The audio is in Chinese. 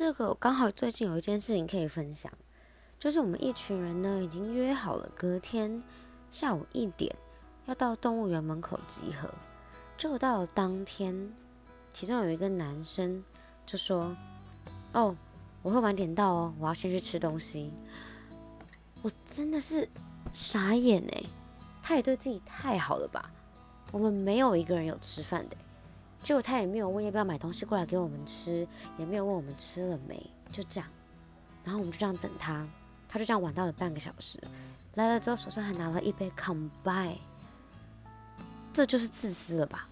这个刚好最近有一件事情可以分享，就是我们一群人呢已经约好了隔天下午一点要到动物园门口集合。就到了当天，其中有一个男生就说：“哦，我会晚点到哦，我要先去吃东西。”我真的是傻眼哎，他也对自己太好了吧？我们没有一个人有吃饭的。结果他也没有问要不要买东西过来给我们吃，也没有问我们吃了没，就这样。然后我们就这样等他，他就这样晚到了半个小时。来了之后手上还拿了一杯 c o m b i e 这就是自私了吧？